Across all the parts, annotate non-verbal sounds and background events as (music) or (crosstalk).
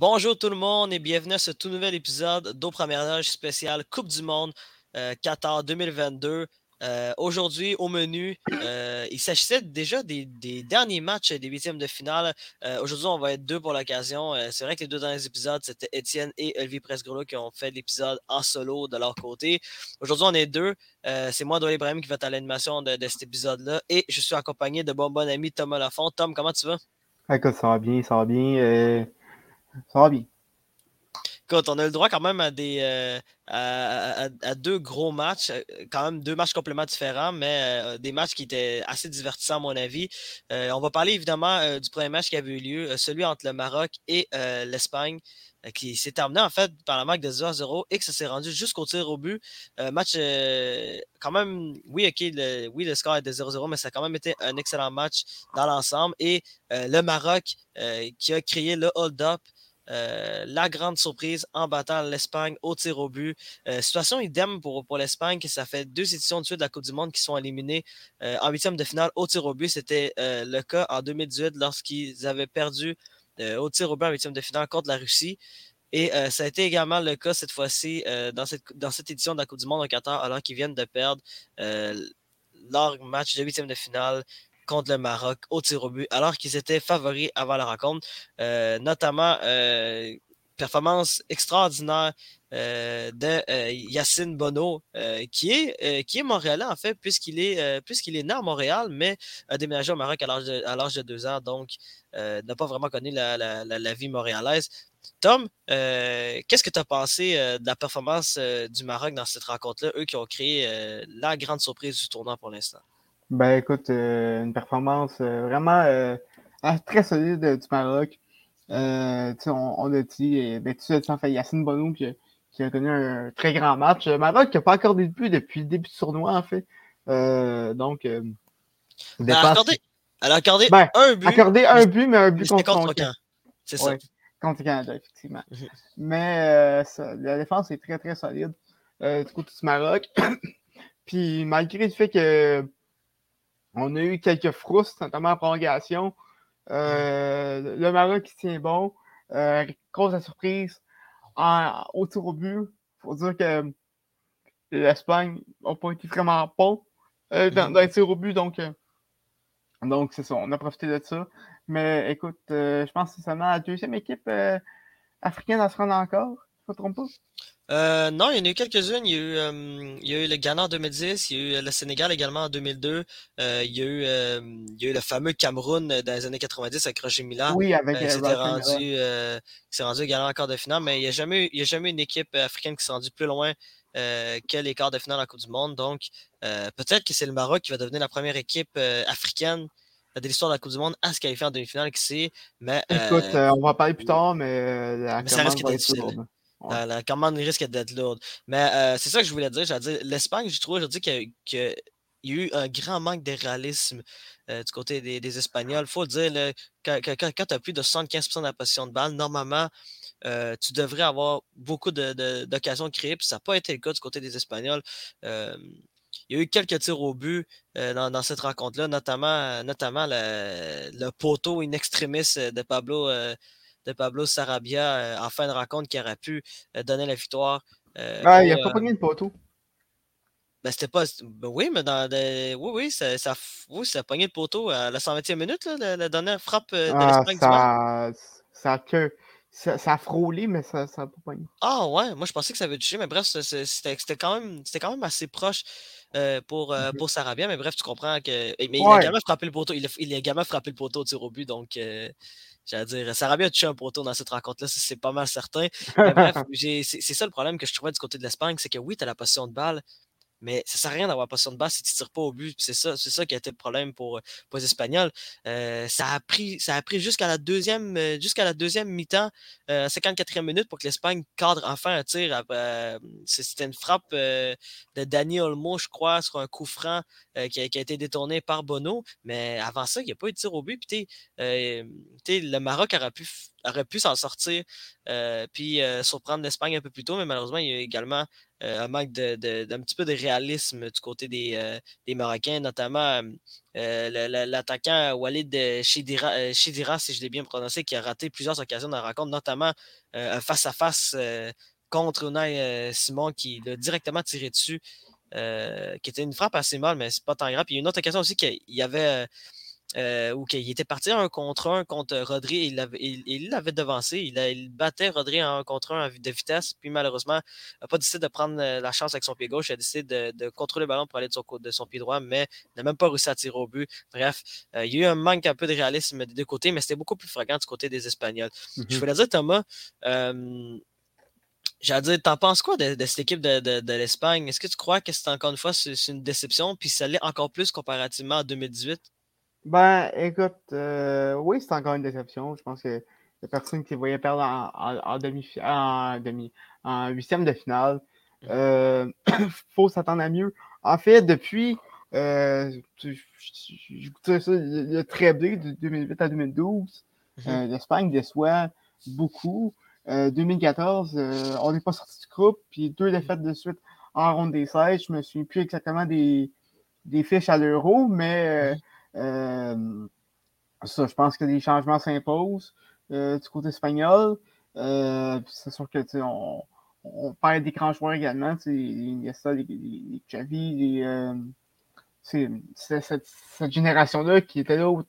Bonjour tout le monde et bienvenue à ce tout nouvel épisode d'Au Première Loge spécial Coupe du Monde euh, Qatar 2022. Euh, aujourd'hui, au menu, euh, il s'agissait déjà des, derniers matchs des huitièmes de finale. Aujourd'hui, on va être deux pour l'occasion. C'est vrai que les deux derniers épisodes, c'était Étienne et Elvie Presgrolo qui ont fait l'épisode en solo de leur côté. Aujourd'hui, on est deux. C'est moi, Doyle Ibrahim, qui va être à l'animation de, cet épisode-là. Et je suis accompagné de mon bon ami Thomas Lafont. Tom, comment tu vas? Écoute, ça va bien, ça va bien. Ça va bien. Écoute, on a le droit quand même à, des, euh, à, deux gros matchs, euh, quand même deux matchs complètement différents, mais euh, des matchs qui étaient assez divertissants à mon avis. on va parler évidemment du premier match qui avait eu lieu, celui entre le Maroc et l'Espagne, qui s'est terminé en fait par la marque de 0 0 et que ça s'est rendu jusqu'au tir au but. match quand même, oui, ok, oui, le score est de 0-0, mais ça a quand même été un excellent match dans l'ensemble. Et le Maroc qui a créé le hold-up. Euh, la grande surprise en battant l'Espagne au tir au but. Euh, situation idem pour, l'Espagne, que ça fait deux éditions de suite de la Coupe du Monde qui sont éliminées euh, en huitième de finale au tir au but. C'était le cas en 2018 lorsqu'ils avaient perdu au tir au but en huitième de finale contre la Russie. Et ça a été également le cas cette fois-ci dans, cette, dans cette édition de la Coupe du Monde au Qatar, alors qu'ils viennent de perdre leur match de huitième de finale contre le Maroc au tir au but, alors qu'ils étaient favoris avant la rencontre. Euh, notamment, euh, performance extraordinaire euh, de Yacine Bono, qui, est, qui est montréalais en fait, puisqu'il est, puisqu'il est né à Montréal, mais a déménagé au Maroc à l'âge de, deux ans, donc n'a pas vraiment connu la, vie montréalaise. Tom, qu'est-ce que tu as pensé de la performance du Maroc dans cette rencontre-là, eux qui ont créé la grande surprise du tournoi pour l'instant? Ben écoute, euh, une performance euh, vraiment euh, ah, très solide du Maroc. On, on, a dit, ben, tu sais, fait Yacine Bonou qui, qui, a connu un très grand match. Le Maroc n'a pas accordé de but depuis le début du tournoi, en fait. donc, elle, a accordé, elle a accordé ben, un but. Accordé un but, mais un but contre, contre C'est ça. contre Canada, effectivement. Mhm. Mais la défense est très, très solide du côté du Maroc. (coughs) Puis malgré le fait que on a eu quelques frousses, notamment en prolongation. Euh, le Maroc qui tient bon. Euh, cause la surprise en, au tir au but. Il faut dire que l'Espagne n'a pas été vraiment bon euh, dans, dans, les tirs au but. Donc, euh, donc c'est ça. On a profité de ça. Mais écoute, je pense que c'est seulement la deuxième équipe africaine à se rendre encore. Je ne me trompe pas. Euh, non, il y en a eu quelques-unes. Il, y a eu, le Ghana en 2010, il y a eu le Sénégal également en 2002. Euh, il, y a eu, il y a eu le fameux Cameroun dans les années 90 avec Roger Milan. Oui, avec euh, s'est rendu, s'est rendu également en quart de finale, mais il n'y a, jamais, il y a jamais une équipe africaine qui s'est rendue plus loin que les quarts de finale en Coupe du Monde. Donc, peut-être que c'est le Maroc qui va devenir la première équipe africaine de l'histoire de la Coupe du Monde à se qualifier en demi-finale, qui sait. Mais, Écoute, on va en parler plus tard, mais, la mais ça reste difficile. La, commande risque d'être lourde. Mais euh, c'est ça que je voulais dire. dire L'Espagne, je trouve aujourd'hui qu'il y, a eu un grand manque de réalisme euh, du côté des, Espagnols. Il faut dire, quand, tu as plus de 75% de la position de balle, normalement, euh, tu devrais avoir beaucoup d'occasions de, créer, puis ça n'a pas été le cas du côté des Espagnols. il y a eu quelques tirs au but dans, cette rencontre-là, notamment, notamment le, le, poteau in extremis de Pablo de Pablo Sarabia euh, en fin de rencontre qui aurait pu euh, donner la victoire. Euh, ah, il a pas pogné de poteau. Ben, c'était pas. Ben oui, mais dans des... Oui, oui, ça, ça, oui, ça a pogné le poteau à la 120e minute, là, la, dernière frappe de ah, l'Espagne ça... Ça, que... ça, ça, a frôlé, mais ça n'a pas pogné. Ah ouais, moi je pensais que ça avait touché, mais bref, c'était quand, même, quand même assez proche pour, mm-hmm. pour Sarabia, mais bref, tu comprends que. Mais il a également frappé le poteau. Il a, il a également frappé le poteau au tir au but, donc J'allais dire, ça aurait bien touché un poteau dans cette rencontre-là, c'est pas mal certain. (laughs) Mais bref, c'est ça le problème que je trouvais du côté de l'Espagne, c'est que oui, tu as la position de balle, mais ça sert à rien d'avoir position de balle si tu tires pas au but. C'est ça, c'est ça qui a été le problème pour, pour les Espagnols. Euh, ça a pris, ça a pris jusqu'à la deuxième, euh, jusqu'à la deuxième mi-temps, euh, 54e minute pour que l'Espagne cadre enfin un tir. Euh, c'était une frappe de Dani Olmo, je crois, sur un coup franc qui a, été détourné par Bono. Mais avant ça, il n'y a pas eu de tir au but. Puis, le Maroc aurait pu aurait pu s'en sortir euh, puis euh, surprendre l'Espagne un peu plus tôt, mais malheureusement, il y a également un manque d'un petit peu de réalisme du côté des, des Marocains, notamment l'attaquant Walid Chidira, si je l'ai bien prononcé, qui a raté plusieurs occasions dans la rencontre, notamment un face-à-face contre Unai Simon qui l'a directement tiré dessus. qui était une frappe assez mal, mais c'est pas tant grave. il y a une autre occasion aussi qu'il y avait euh, qu'il était parti un contre un contre Rodri et il l'avait devancé. Il, battait Rodri en un contre un de vitesse, puis malheureusement, n'a pas décidé de prendre euh, la chance avec son pied gauche. Il a décidé de, contrôler le ballon pour aller de son, de son pied droit, mais n'a même pas réussi à tirer au but. Bref, euh, il y a eu un manque un peu de réalisme des deux côtés, mais c'était beaucoup plus fréquent du côté des Espagnols. Je mm-hmm. voulais dire, Thomas, J'allais dire, t'en penses quoi de, cette équipe de, l'Espagne? Est-ce que tu crois que c'est encore une fois c'est une déception, puis ça l'est encore plus comparativement à 2018? Ben, écoute, euh, oui, c'est encore une déception. Je pense que la personne qui voyait perdre en, demi, en demi, en huitième de finale. Mmh. Euh, (clears throat) faut s'attendre à mieux. En fait, depuis, euh, ça, le très de 2008 à 2012, mmh euh, l'Espagne déçoit beaucoup. 2014, on n'est pas sorti du groupe, puis deux défaites de suite en ronde des 16. Je me souviens plus exactement des, des fiches à l'euro, mais mmh. Ça, je pense que des changements s'imposent euh, du côté espagnol. Euh, c'est sûr que on, on perd des grands joueurs également. Il y a ça, les, les, Xavi, c'est cette, cette génération-là qui était là au,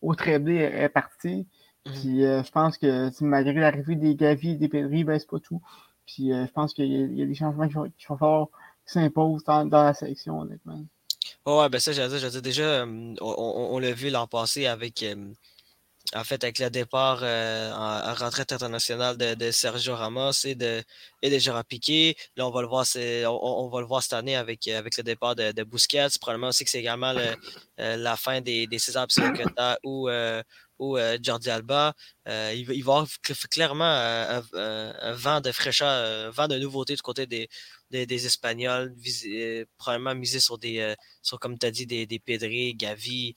au, est, partie. Mhm. Puis je pense que malgré l'arrivée des Gavi et des Pedri, ben, c'est pas tout. Puis je pense qu'il y, y, a des changements qui vont, qui vont qui s'imposent dans, dans, la sélection, honnêtement. Ouais, ben ça, j'allais dire, déjà, on, l'a vu l'an passé avec, en fait, avec le départ euh, en, retraite internationale de, Sergio Ramos et de, et de Gérard. Là, on va le voir, on, va le voir cette année avec, avec le départ de, de Busquets. Probablement aussi que c'est également euh, la fin des, des César ou, euh, ou Jordi Alba. il, va avoir clairement un, vent de fraîcheur, un vent de nouveauté du côté des, Espagnols, euh, probablement misé sur des, euh, sur, comme tu as dit, des, des Pedri, Gavi,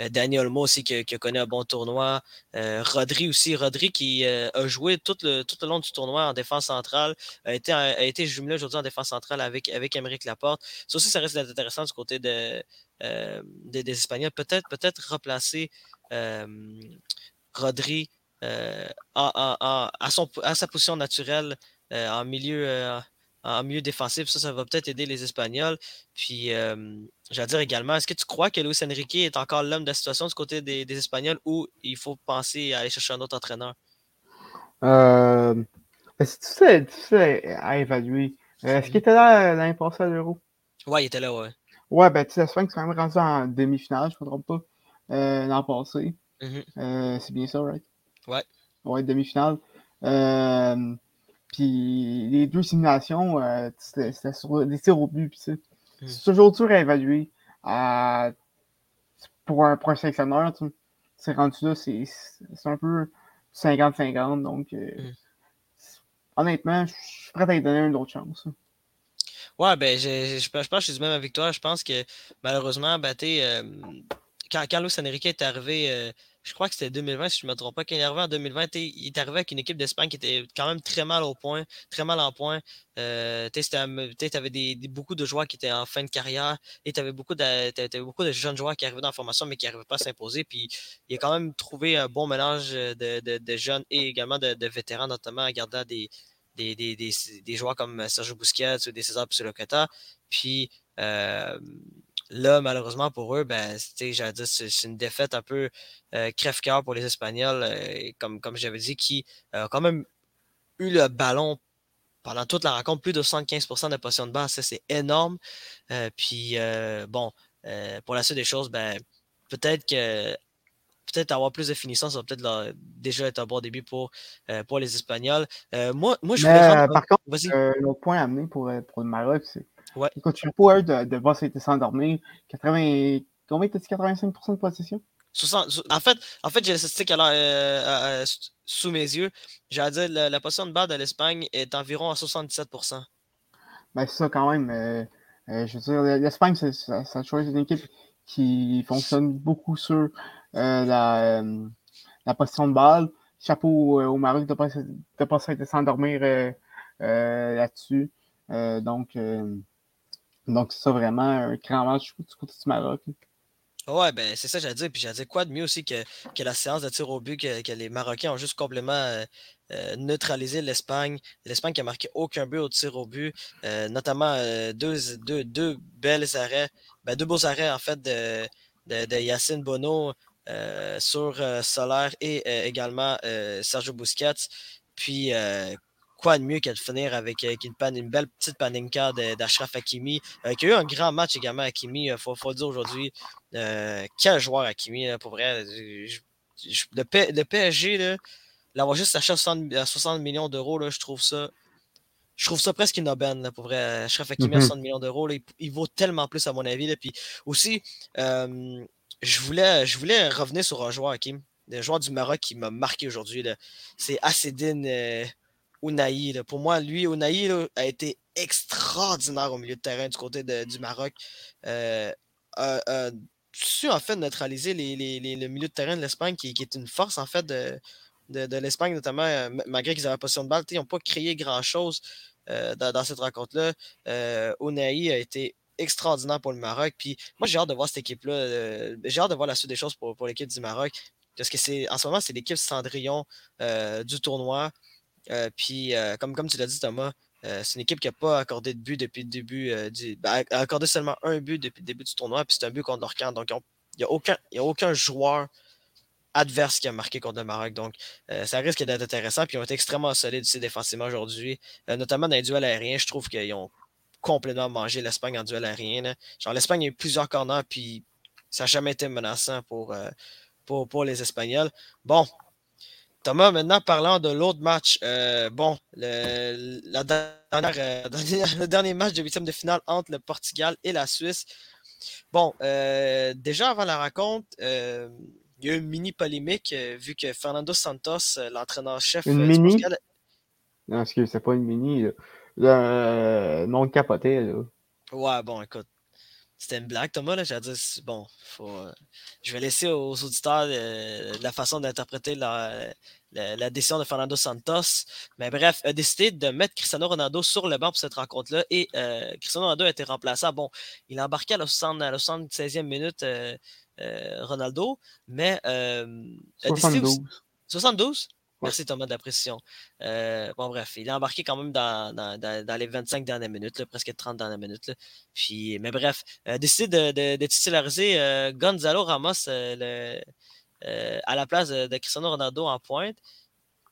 euh, Daniel Mo aussi qui, qui, a connu un bon tournoi. Rodri aussi. Rodri qui a joué tout le, long du tournoi en défense centrale, a été, a été jumelé aujourd'hui en défense centrale avec, avec Émeric Laporte. Ça aussi, ça reste intéressant du côté de, des, Espagnols. Peut-être peut replacer Rodri à, son, à sa position naturelle euh, en milieu euh, en milieu défensif. Ça, ça va peut-être aider les Espagnols. Puis, euh, j'allais dire également, est-ce que tu crois que Luis Enrique est encore l'homme de la situation du côté des, Espagnols ou il faut penser à aller chercher un autre entraîneur? Euh, c'est difficile à évaluer? Est-ce qu'il était là l'année passée à l'Euro? Ouais, il était là, ouais. Ouais, ben, tu sais, l'Espagne, c'est quand même rendu en demi-finale, je ne me trompe pas, l'an passé. Mm-hmm. c'est bien ça, right? Ouais. Ouais, demi-finale. Euh, puis les deux simulations, euh, c'était sur des tirs au but. Hmm. C'est toujours dur à évaluer. pour, un, pour un sélectionneur, c'est rendu là, c'est un peu 50-50. Donc, euh, hmm. honnêtement, je suis prêt à lui donner une autre chance. Ouais, ben, je, je, pense que je suis du même avec toi. Je pense que malheureusement, ben, euh, quand, Luis Enrique est arrivé je crois que c'était 2020, si je ne me trompe pas, quand il est arrivé en 2020, il est arrivé avec une équipe d'Espagne qui était quand même très mal au point, très mal en point. Euh, tu avais des, beaucoup de joueurs qui étaient en fin de carrière et tu avais beaucoup de, jeunes joueurs qui arrivaient dans la formation mais qui n'arrivaient pas à s'imposer. Puis il a quand même trouvé un bon mélange de, jeunes et également de, vétérans, notamment en gardant des, des, joueurs comme Sergio Busquets ou des César Psulocata. Puis euh, Là, malheureusement pour eux, ben, c'est une défaite un peu euh, crève-cœur pour les Espagnols, euh, comme, comme j'avais dit, qui ont quand même eu le ballon pendant toute la rencontre, plus de 75% de possession de balle, ça c'est énorme. Euh, puis bon, pour la suite des choses, ben, peut-être que peut-être avoir plus de finition, ça va peut-être déjà être un bon début pour, pour les Espagnols. moi, moi, je voulais Par contre, l'autre point à amener pour, pour le Maroc, c'est Ouais. Il continue pas de, de voir s'endormir. 80... Combien t'as dit 85% de possession? en fait, en fait j'ai la statistique euh, euh, sous mes yeux. J'allais dire la, la possession de balle de l'Espagne est environ à 77%. Ben, c'est ça quand même. Euh, je veux dire, l'Espagne, ça, ça choisit une équipe qui fonctionne beaucoup sur la, la possession de balle. Chapeau au Maroc de pas, pas s'endormir là-dessus. donc, donc c'est ça vraiment un grand match du côté du Maroc. Ouais, ben c'est ça, j'allais dire. Puis j'allais dire quoi de mieux aussi que, que la séance de tir au but que, les Marocains ont juste complètement neutralisé l'Espagne. L'Espagne qui a marqué aucun but au tir au but, notamment deux, deux, deux belles arrêts, ben, deux beaux arrêts en fait de, de, Yacine Bono euh, sur euh, Solaire et euh, également Sergio Busquets. Puis quoi de mieux que de finir avec, une, belle petite paninka d'Ashraf Hakimi, qui a eu un grand match également Hakimi, il faut, le dire aujourd'hui. quel joueur Hakimi, pour vrai. le, PSG, l'avoir juste acheté à 60, millions d'euros, je trouve ça je trouve ça presque une aubaine, pour vrai. Ashraf Hakimi à 60 mm-hmm. millions d'euros, il, vaut tellement plus à mon avis. Puis aussi, je voulais, je voulais revenir sur un joueur, Hakim, un joueur du Maroc qui m'a marqué aujourd'hui. C'est Assedine euh, Ounaï. Pour moi, lui, Ounaï a été extraordinaire au milieu de terrain du côté du Maroc. Euh, a, su en fait neutraliser les, le milieu de terrain de l'Espagne, qui, est une force en fait de, de, l'Espagne, notamment euh, malgré qu'ils avaient la position de balle. Ils n'ont pas créé grand-chose euh, dans, cette rencontre-là. Euh, Ounaï a été extraordinaire pour le Maroc. Puis moi, j'ai hâte de voir cette équipe-là. Euh, j'ai hâte de voir la suite des choses pour, pour l'équipe du Maroc. Parce que c'est en ce moment, c'est l'équipe Cendrillon euh, du tournoi. Euh, puis, comme, comme tu l'as dit, Thomas, c'est une équipe qui n'a pas accordé de but depuis le début du. Ben, a accordé seulement un but depuis le début du tournoi, puis c'est un but contre leur Donc, il n'y a, aucun, a aucun joueur adverse qui a marqué contre le Maroc. Donc, ça risque d'être intéressant. Puis, ils ont été extrêmement solides aussi défensivement aujourd'hui, notamment dans les duels aériens. Je trouve qu'ils ont complètement mangé l'Espagne en duel aérien. Genre, l'Espagne a eu plusieurs corners, puis ça n'a jamais été menaçant pour, euh, pour, pour, les Espagnols. Bon, Thomas, maintenant parlant de l'autre match. Euh, bon, le, la dernière, euh, (laughs) le dernier match de huitième de finale entre le Portugal et la Suisse. Bon, déjà avant la rencontre, il y a eu une mini polémique vu que Fernando Santos, l'entraîneur-chef une mini? Portugal... Non, excusez, c'est pas une mini le nom capoté. Là. Ouais, bon, écoute. C'était une blague, Thomas. Là. J'ai dit, bon, faut, euh, je vais laisser aux auditeurs euh, la façon d'interpréter la, la, décision de Fernando Santos. Mais bref, a décidé de mettre Cristiano Ronaldo sur le banc pour cette rencontre-là. Et euh, Cristiano Ronaldo a été remplacé. Bon, il a embarqué à la, 76e minute Ronaldo, mais. 72. 72? Merci Thomas de la. Euh, bon, bref, il est embarqué quand même dans, les 25 dernières minutes, presque 30 dernières minutes. Puis, mais bref, euh, décidé de, titulariser euh, Gonzalo Ramos le, à la place de, Cristiano Ronaldo en pointe.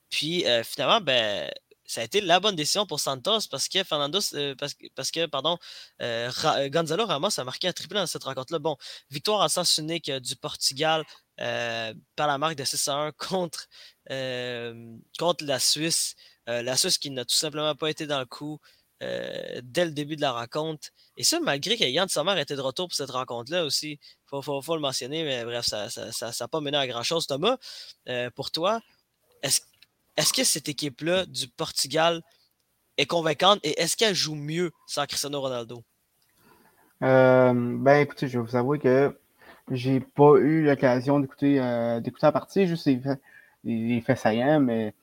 Puis finalement, ben, ça a été la bonne décision pour Santos parce que Fernando, parce, que pardon, Gonzalo Ramos a marqué un triplé dans cette rencontre-là. Bon, victoire en sens unique du Portugal euh, par la marque de 6 1 contre, euh, contre la Suisse. Euh, la Suisse qui n'a tout simplement pas été dans le coup dès le début de la rencontre. Et ça, malgré que Yann Sommer était de retour pour cette rencontre-là aussi. Il faut, le mentionner, mais bref, ça n'a pas mené à grand-chose. Thomas, pour toi, est-ce est que cette équipe-là du Portugal est convaincante et est-ce qu'elle joue mieux sans Cristiano Ronaldo? ben écoutez, je vais vous avouer que j'ai pas eu l'occasion d'écouter euh, d'écouter la partie, juste les faits, saillants, mais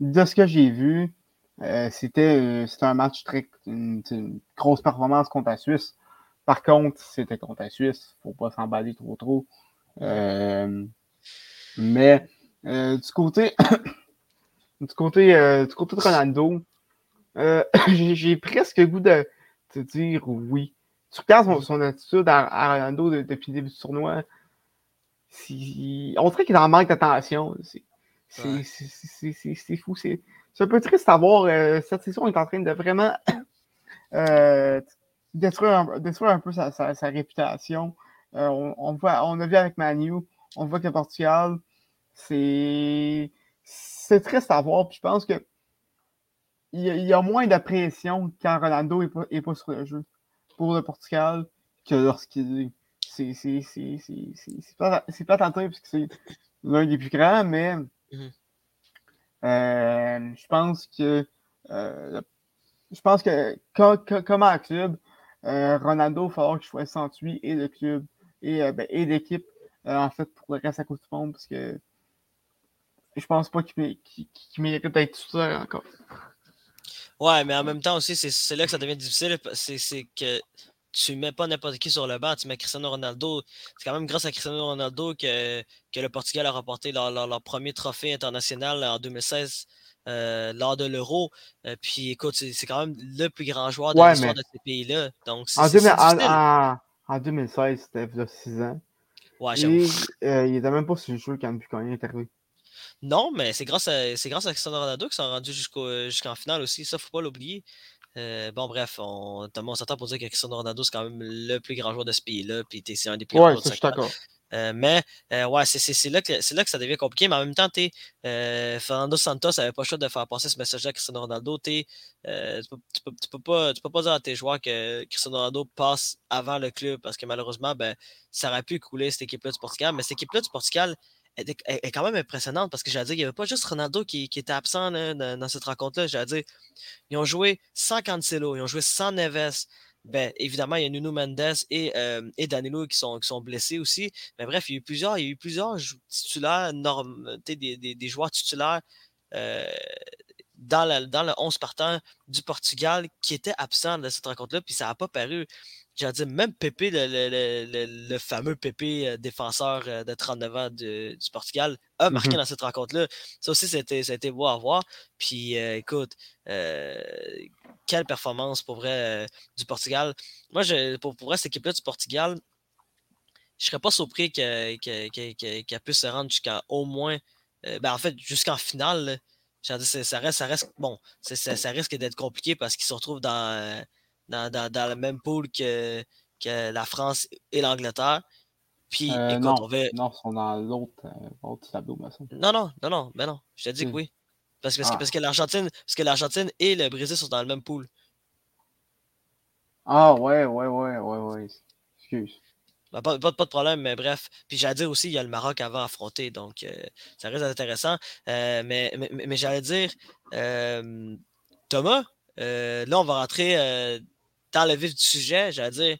de ce que j'ai vu, euh, c'était euh, un match très. Une, grosse performance contre la Suisse. Par contre, c'était contre la Suisse, faut pas s'emballer trop trop. mais du côté (coughs) du côté du côté de Ronaldo, (coughs) j'ai presque le goût de te dire oui tu regardes son, attitude à, Ronaldo depuis le début du tournoi, on dirait qu'il en manque d'attention. C'est fou. C'est un peu triste à voir. Euh, cette saison est en train de vraiment (coughs) euh, détruire, un, peu sa, réputation. Euh, on, voit, on a vu avec Manu, on voit que le Portugal, c'est triste à voir. Puis je pense que il y, a, moins de pression quand Ronaldo n'est pas sur le jeu pour le Portugal que lorsqu'il c'est pas, pas tenté parce que c'est l'un des plus grands, mais mhm. euh, je pense que euh, je pense que comme, un club, euh, Ronaldo, il va falloir qu'il entre lui et le club et, ben, et l'équipe en fait pour le reste à cause du monde parce que je pense pas qu'il mérite d'être tout seul encore. Ouais, mais en même temps aussi, c'est là que ça devient difficile. C'est que tu mets pas n'importe qui sur le banc, tu mets Cristiano Ronaldo. C'est quand même grâce à Cristiano Ronaldo que, que le Portugal a remporté leur, premier trophée international en 2016 euh, lors de l'Euro. Euh, puis écoute, c'est quand même le plus grand joueur de l'histoire de ces pays-là. Donc, en, en, en, 2016, c'était il y a 6 ans. Ouais, Et, euh, il était même pas sur le jeu quand, quand il est arrivé. Non, mais c'est grâce à c'est grâce à Cristiano Ronaldo qu'ils sont rendus jusqu'en finale aussi. Ça, faut pas l'oublier. Euh, bon, bref, on, on s'attend pour dire que Cristiano Ronaldo, c'est quand même le plus grand joueur de ce pays-là, puis c'est un des plus grands joueurs de euh, mais euh, ouais, c'est là, que, là que ça devient compliqué. Mais en même temps, Fernando Santos n'avait pas le choix de faire passer ce message à Cristiano Ronaldo. tu, peux, tu, peux, pas, tu peux pas dire à tes joueurs que Cristiano Ronaldo passe avant le club parce que malheureusement, ben, ça aurait pu couler cette équipe-là du Portugal. Mais cette équipe-là du Portugal, est, quand même impressionnante parce que j'allais dire, il n'y avait pas juste Ronaldo qui, était absent dans, cette rencontre-là. J'allais dire, ils ont joué sans Cancelo, ils ont joué sans Neves. Ben, évidemment, il y a Nuno Mendes et, euh, et Danilo qui sont, qui sont blessés aussi. Mais bref, il y a eu plusieurs, il y a eu plusieurs titulaires, des, des, des, joueurs titulaires euh, dans, la, dans le 11 partant du Portugal qui étaient absents de cette rencontre-là, puis ça n'a pas paru j'allais dire, même Pépé, le, fameux Pépé euh, défenseur euh, de 39 ans du Portugal, a marqué mmh dans cette rencontre-là. Ça aussi, ça a été beau à voir. Puis, euh, écoute, quelle performance pour vrai du Portugal. Moi, je, pour, pour vrai, cette équipe-là du Portugal, je serais pas surpris qu'elle puisse se rendre jusqu'à au moins, ben, en fait, jusqu'en finale. ça reste, ça reste, bon, ça risque d'être compliqué parce qu'ils se retrouvent dans dans, le même pool que, que la France et l'Angleterre. Puis, euh, écoute, non, on va... non, ils sont dans l'autre euh, tableau, Non, non, non, non, ben non, je te dis que oui. Parce que, parce que ah. parce que l'Argentine et le Brésil sont dans le même pool. Ah ouais, ouais, ouais, ouais, ouais. Excuse. Ben, pas, pas, de problème, mais bref. Puis j'allais dire aussi, il y a le Maroc avant à affronter, donc euh, ça reste intéressant. mais, mais, mais j'allais dire, Thomas, là, on va rentrer dans le vif du sujet, j'allais dire,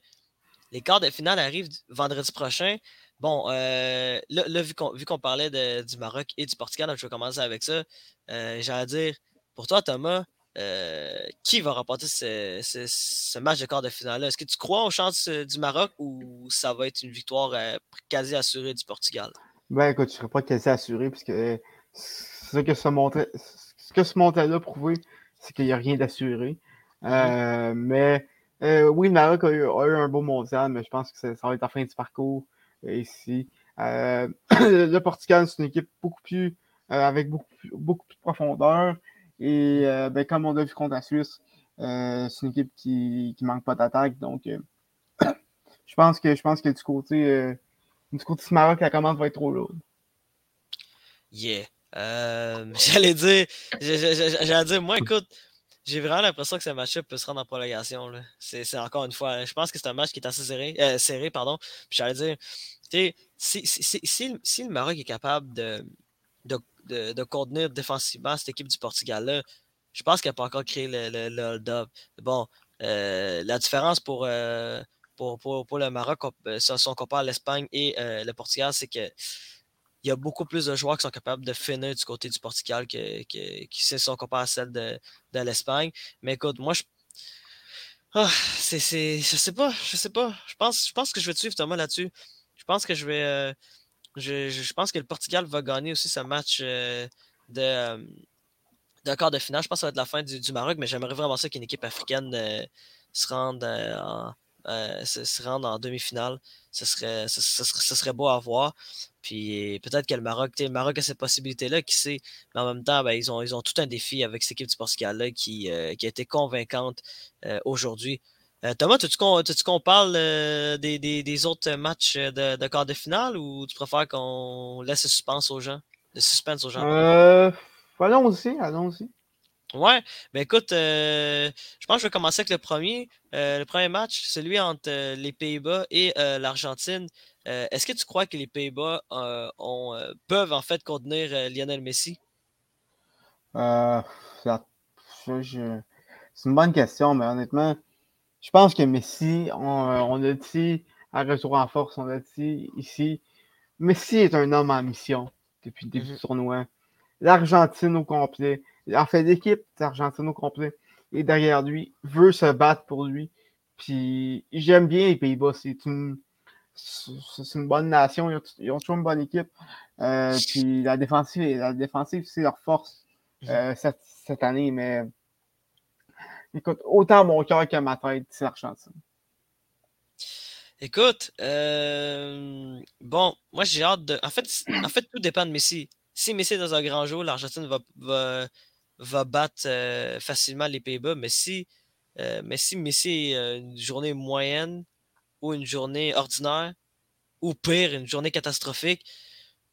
les quarts de finale arrivent vendredi prochain. Bon, euh, là, vu qu'on parlait du Maroc et du Portugal, je vais commencer avec ça. Euh, j'allais dire, pour toi, Thomas, euh, qui va remporter ce, match de quart de finale Est-ce que tu crois aux chances du Maroc ou ça va être une victoire quasi assurée du Portugal? Ben écoute, je ne serais pas quasi assuré puisque ce que ce montait, ce que ce montait-là prouvait, c'est qu'il n'y a rien d'assuré. Mm-hmm. mais euh, oui, le Maroc a eu, un beau mondial, mais je pense que ça, va être la fin du parcours euh, ici. Euh, (clears throat) le Portugal, c'est une équipe beaucoup plus avec beaucoup, beaucoup plus de profondeur. Et ben, comme on a vu contre la Suisse, c'est une équipe qui ne manque pas d'attaque. Donc, (clears throat) je pense que je pense que du côté du côté du Maroc, la commande va être trop lourde. Yeah. (laughs) j'allais dire, j'allais dire, moi, écoute, j'ai vraiment l'impression que ce match-up peut se rendre en prolongation. C'est encore une fois, je pense que c'est un match qui est assez serré, euh, serré pardon. Puis j'allais dire, si, le Maroc est capable de, contenir défensivement cette équipe du Portugal-là, je pense qu'elle peut encore créer le, hold-up. Bon, euh, la différence pour, euh, pour, pour, le Maroc, si on compare l'Espagne et le Portugal, c'est que il y a beaucoup plus de joueurs qui sont capables de finir du côté du Portugal que, qui se sont comparés à celle de, l'Espagne. Mais écoute, moi, je. Ah, c'est, je sais pas, je sais pas. Je pense, je pense que je vais te suivre Thomas là-dessus. Je pense que je vais. Euh, je, pense que le Portugal va gagner aussi ce match euh, de, euh, de quart de finale. Je pense que ça va être la fin du, Maroc, mais j'aimerais vraiment ça qu'une équipe africaine se rende en, se, en demi-finale. Ce serait, ce, serait beau à voir. Puis peut-être que le Maroc, le Maroc a cette possibilité-là, qui sait. Mais en même temps, ben, ils, ont, ils ont tout un défi avec cette équipe du Portugal-là qui, euh, qui a été convaincante euh, aujourd'hui. Euh, Thomas, tu qu'on parle des, des, autres matchs de, de, quart de finale ou tu préfères qu'on laisse le suspense aux gens? Le suspense aux gens? allons-y, allons-y. Ouais, ben écoute, euh, je pense que je vais commencer avec le premier. Euh, le premier match, celui entre euh, les Pays-Bas et l'Argentine. Est-ce que tu crois que les Pays-Bas peuvent en fait contenir Lionel Messi? c'est une bonne question, mais honnêtement, je pense que Messi, on, a dit à Retour en Force, on a dit ici, Messi est un homme en mission depuis le début du mm-hmm. tournoi. L'Argentine au complet en fait, l'équipe d'Argentine au complet est derrière lui, veut se battre pour lui. Puis j'aime bien les Pays-Bas. C'est une, c'est une bonne nation. Ils ont, toujours une bonne équipe. Euh, puis la défensive, la défensive, c'est leur force euh, cette, cette, année. Mais écoute, autant mon cœur que ma tête, c'est l'Argentine. Écoute, euh, bon, moi j'ai hâte de. En fait, en fait, tout dépend de Messi. Si Messi est dans un grand jour, l'Argentine va, va, va, battre euh, facilement les Pays-Bas. Mais si, euh, mais si Messi est une journée moyenne ou une journée ordinaire, ou pire, une journée catastrophique,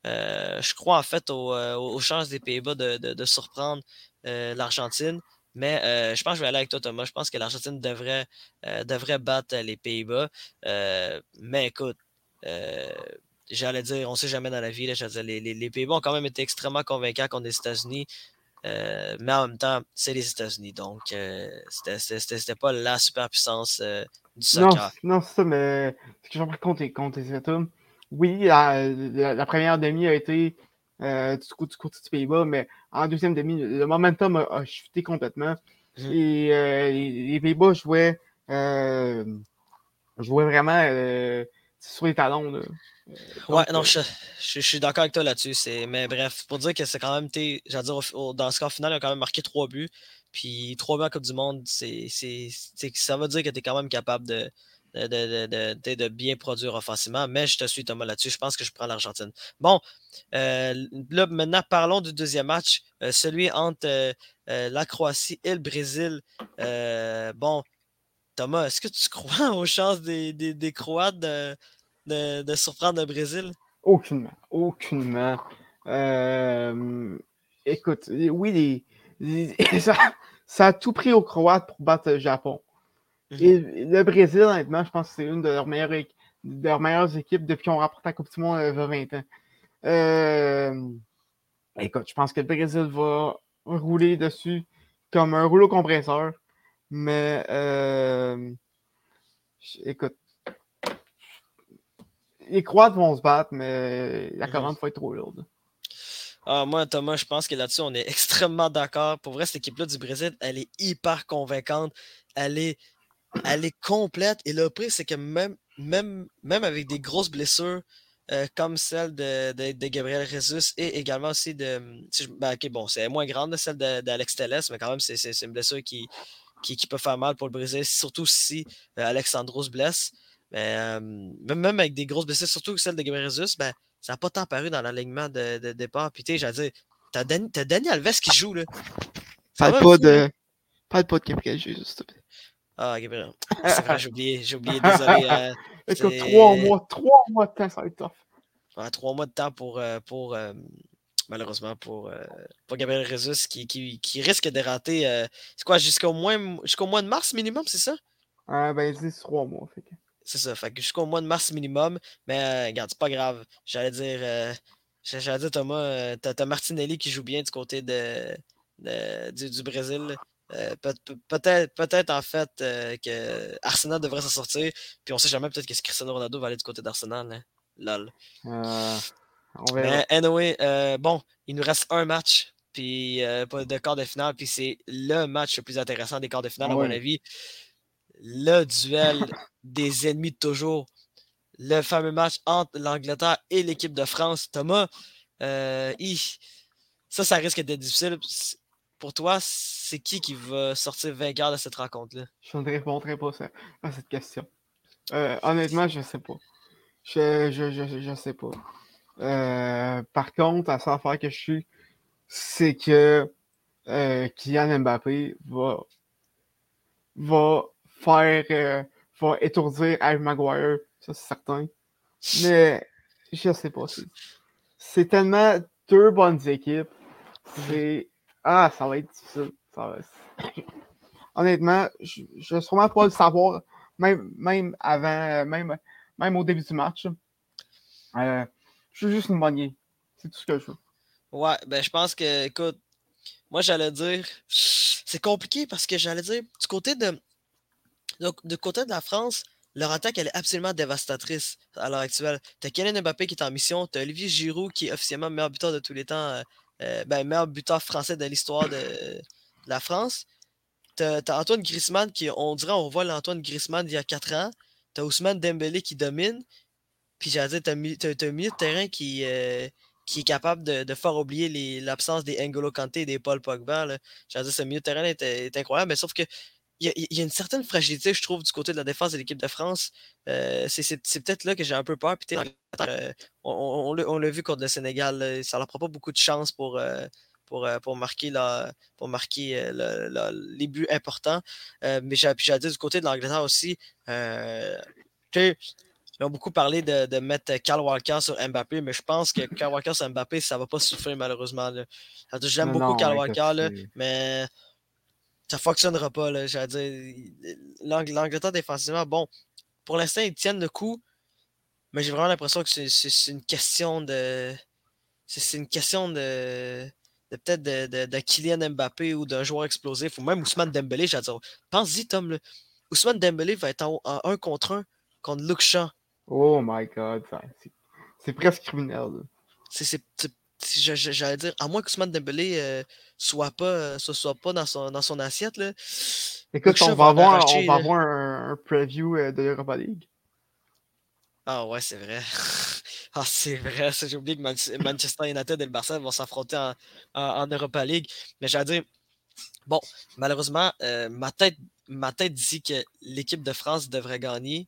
je crois en fait aux, chances des Pays-Bas de, surprendre l'Argentine. Mais euh, je pense que je vais aller avec toi, Thomas. Je pense que l'Argentine devrait, euh, battre les Pays-Bas. Euh, mais écoute, j'allais dire, on ne sait jamais dans la vie. les, Pays-Bas ont quand même été extrêmement convaincants contre les États-Unis. Mais en même temps, c'est les États-Unis. Donc, c'était pas la superpuissance du soccer. Non, non c'est ça, mais ce que j'ai contre, contre les États, oui, la, première demi a été euh, du, coup, du côté du Pays-Bas, mais en deuxième demi, le momentum a, a chuté complètement. Mhm. Et euh, les, Pays-Bas jouaient, euh, jouaient vraiment sur les talons. Là. ouais, non, je, je, suis d'accord avec toi là-dessus. Mais bref, pour dire que c'est quand même, j'allais dire, dans ce cas final, il a quand même marqué trois buts. Puis trois buts en Coupe du Monde, c'est, ça veut dire que tu es quand même capable de, de, de, bien produire offensivement. Mais je te suis, Thomas, là-dessus. Je pense que je prends l'Argentine. Bon, euh, là, maintenant, parlons du deuxième match, euh, celui entre euh, la Croatie et le Brésil. bon, Thomas, est-ce que tu crois (laughs) aux chances des, des, Croates de, de, surprendre le Brésil? Aucunement. Aucunement. écoute, oui, (laughs) ça, ça, a tout pris aux Croates pour battre le Japon. Mhm. Et le Brésil, honnêtement, je pense que c'est une de leurs meilleures, de leurs meilleures équipes depuis qu'on rapporte la Coupe du Monde il y a 20 ans. Euh, écoute, je pense que le Brésil va rouler dessus comme un rouleau compresseur. Mais euh, écoute, les Croates vont se battre, mais la mhm. commande va être trop lourde. Ah, moi, Thomas, je pense que là-dessus, on est (laughs) extrêmement d'accord. Pour vrai, cette équipe-là du Brésil, elle est hyper convaincante. Elle est elle est complète. Et le pire, c'est que même, même, même avec des grosses blessures, euh, comme celle de, de, Gabriel Jesus et également aussi de. Ben, ok, bon, c'est moins grande celle d'Alex Telles, mais quand même, c'est une blessure qui, qui, peut faire mal pour le Brésil, surtout si euh, Alexandro se blesse. Mais euh, même, avec des grosses blessures, surtout celle de Gabriel Jesus, ben, ça n'a pas tant paru dans l'alignement de, de, départ. Puis, tu sais, j'allais dire, t'as Daniel Alves qui joue, là. Parle pas, de... Parle pas de Gabriel Jesus, s'il te plaît. Ah, Gabriel. C'est vrai, j'ai oublié, j'ai oublié, désolé. Euh, (laughs) Écoute, trois mois, trois mois de temps, ça va être tough. trois mois de temps pour, euh, pour malheureusement, pour, pour Gabriel Jesus qui, qui, qui risque de rater, c'est quoi, jusqu'au jusqu'au mois de mars minimum, c'est ça? Ah, ben, c'est trois mois. Fait C'est ça, fait jusqu'au mois de mars minimum, mais regarde, c'est pas grave. J'allais dire, j'allais dire, Thomas, t'as Martinelli qui joue bien du côté de, de du, du, Brésil. Euh, peut-être, peut-être en fait euh, que Arsenal devrait s'en sortir. Puis on sait jamais peut-être que Cristiano Ronaldo va aller du côté d'Arsenal. Hein. Lol. Euh, Mais anyway, bon, il nous reste un match. Puis de quart de finale. Puis c'est le match le plus intéressant des quarts de finale, à mon avis. Le duel (laughs) des ennemis de toujours. Le fameux match entre l'Angleterre et l'équipe de France. Thomas, ça, ça risque d'être difficile pour toi, c'est qui qui va sortir vainqueur de cette rencontre-là? Je ne répondrai pas à cette question. Euh, honnêtement, je ne sais pas. Je, je, je, je sais pas. Euh, par contre, la seule que je suis, c'est que euh, Kylian Mbappé va, va faire, euh, va étourdir Harry Maguire, ça c'est certain. Mais je sais pas. C'est tellement deux bonnes équipes. C'est ah, ça va être difficile. (coughs) Honnêtement, je ne vais sûrement pas le savoir, même, même avant, même, même au début du match. Euh, je suis juste une monnaie. C'est tout ce que je veux. Ouais, ben je pense que, écoute, moi j'allais dire, c'est compliqué parce que j'allais dire, du côté de, du côté de la France, leur attaque elle est absolument dévastatrice à l'heure actuelle. T'as Kylian Mbappé qui est en mission, t'as Olivier Giroud qui est officiellement meilleur buteur de tous les temps euh, euh, ben, meilleur buteur français de l'histoire de, la France. t'as as Antoine Griezmann qui, on dirait, on voit l'Antoine Griezmann d'il y a 4 ans. T'as Ousmane Dembélé qui domine. Puis j'allais dire, t'as un milieu de terrain qui, euh, qui est capable de, faire oublier l'absence des N'Golo Kanté et des Paul Pogba. J'allais dire, ce milieu de terrain est, incroyable, mais sauf que il y, a, une certaine fragilité, je trouve, du côté de la défense de l'équipe de France. Euh, c'est peut-être là que j'ai un peu peur. Puis, euh, on, on, l'a vu contre le Sénégal, ça leur prend pas beaucoup de chance pour, pour, pour marquer, la, pour marquer les buts importants. mais j'ai dit du côté de l'Angleterre aussi, ils ont beaucoup parlé de, mettre Carl Walker sur Mbappé, mais je pense que Carl Walker sur Mbappé, ça ne va pas souffrir malheureusement. J'aime beaucoup Carl Walker, là, mais ça ne fonctionnera pas. L'Angleterre défensivement, bon, pour l'instant, ils tiennent le coup, mais j'ai vraiment l'impression que c'est une question de. C'est une question de. peut-être de, de, Kylian Mbappé ou d'un joueur explosif, ou même Ousmane Dembélé. Pense-y, Tom. Ousmane Dembélé va être en, un contre un contre Luke Shaw. Oh my god, c'est presque criminel. J'allais dire, à moins que Ousmane Dembélé euh, soit pas, euh, soit pas dans son, dans son assiette. Là, Écoute, on va, avoir, on va avoir un, preview euh, de l'Europa League. Ah ouais, c'est vrai. (laughs) ah, c'est vrai. J'ai oublié que Manchester United et le Barça vont s'affronter en, en, Europa League. Mais j'allais dire, bon, malheureusement, ma, tête, ma tête dit que l'équipe de France devrait gagner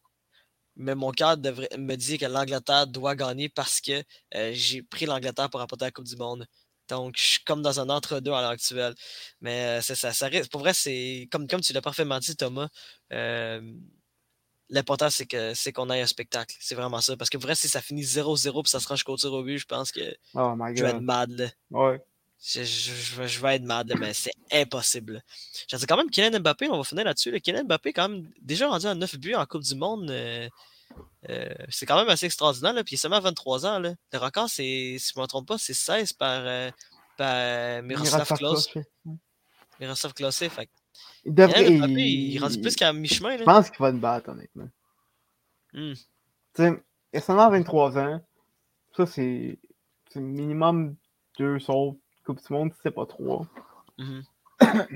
mais mon cœur me dit que l'Angleterre doit gagner parce que euh, j'ai pris l'Angleterre pour apporter la Coupe du Monde. Donc, je suis comme dans un entre-deux à l'heure actuelle. Mais euh, ça, ça, pour vrai, c'est comme, comme tu l'as parfaitement dit, Thomas. Euh, l'important, c'est que c'est qu'on ait un spectacle. C'est vraiment ça. Parce que vrai, si ça finit 0-0 puis ça se range tir au but, je pense que oh je vais être mad. Là. Ouais. Je, je, vais être mad, mais c'est impossible. J'ai quand même Kylian Mbappé, on va finir là-dessus. Kylian Mbappé, quand même, déjà rendu à 9 buts en Coupe du Monde. Euh, euh, c'est quand même assez extraordinaire. Là, puis il est seulement 23 ans. Là. Le record, c'est, si je ne me trompe pas, c'est 16 par, euh, par Miroslav Klose. Miroslav Klose. Fait. Il, devrait, Mbappé, il... il rendu plus qu'à mi-chemin. Je pense qu'il va te battre, honnêtement. Hmm. Tu sais, il a seulement 23 ans. Ça, c'est, c'est minimum deux sauts Coupe du Monde, c'est pas trois. Mm-hmm. (coughs)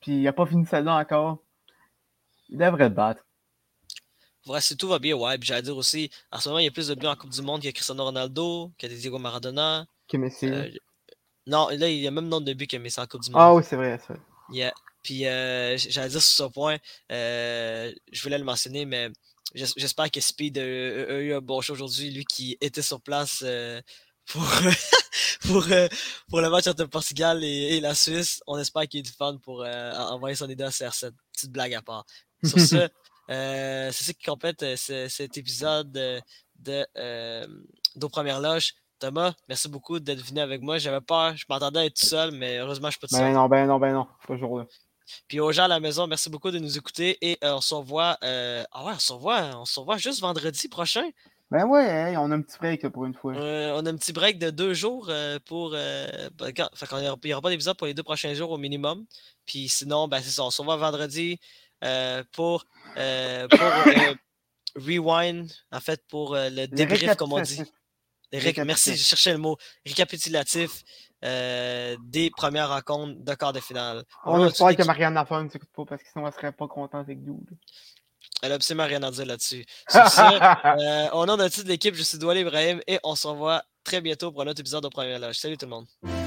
Puis il a pas fini celle-là encore. Il devrait battre. Ouais, si tout va bien, ouais. Puis j'allais dire aussi, en ce moment, il y a plus de buts en Coupe du Monde que Cristiano Ronaldo, que Diego Maradona. Que Messi. Euh, non, là, il y a même nombre de buts que Messi en Coupe du Monde. Ah oui, c'est vrai, ça. Yeah. Puis euh, j'allais dire sur ce point, euh, je voulais le mentionner, mais j'espère que Speed a, eu un bon show aujourd'hui, lui qui était sur place pour, (laughs) pour, euh, pour le match entre le Portugal et, la Suisse. On espère qu'il y ait du fun pour euh, envoyer son idée à CR7. Petite blague à part. Sur ce, (laughs) euh, c'est ça qui complète cet épisode de, de nos premières loges. Thomas, merci beaucoup d'être venu avec moi. J'avais peur, je m'attendais à être tout seul, mais heureusement, je peux tout ben seul. non, ben non, ben non, toujours là. Puis aux gens à la maison, merci beaucoup de nous écouter et on se revoit. ah ouais, on se revoit, on se revoit juste vendredi prochain. Ben ouais, on a un petit break pour une fois. Euh, on a un petit break de deux jours euh, pour. Euh, ben, il n'y aura, pas d'épisode pour les deux prochains jours au minimum. Puis sinon, ben, c'est ça. On se revoit vendredi pour, pour (coughs) rewind, en fait, pour le débrief, comme on dit. Merci, je cherchais le mot. Récapitulatif des premières rencontres de quart de finale. On, on espère que Marianne Lafont ne s'écoute pas parce que sinon elle serait pas contente avec nous. Elle a absolument rien à dire là-dessus. Sur ça, (laughs) euh, au nom de l'équipe, je suis Doual Ibrahim et on se revoit très bientôt pour un autre épisode de Première Loge. Salut tout le monde.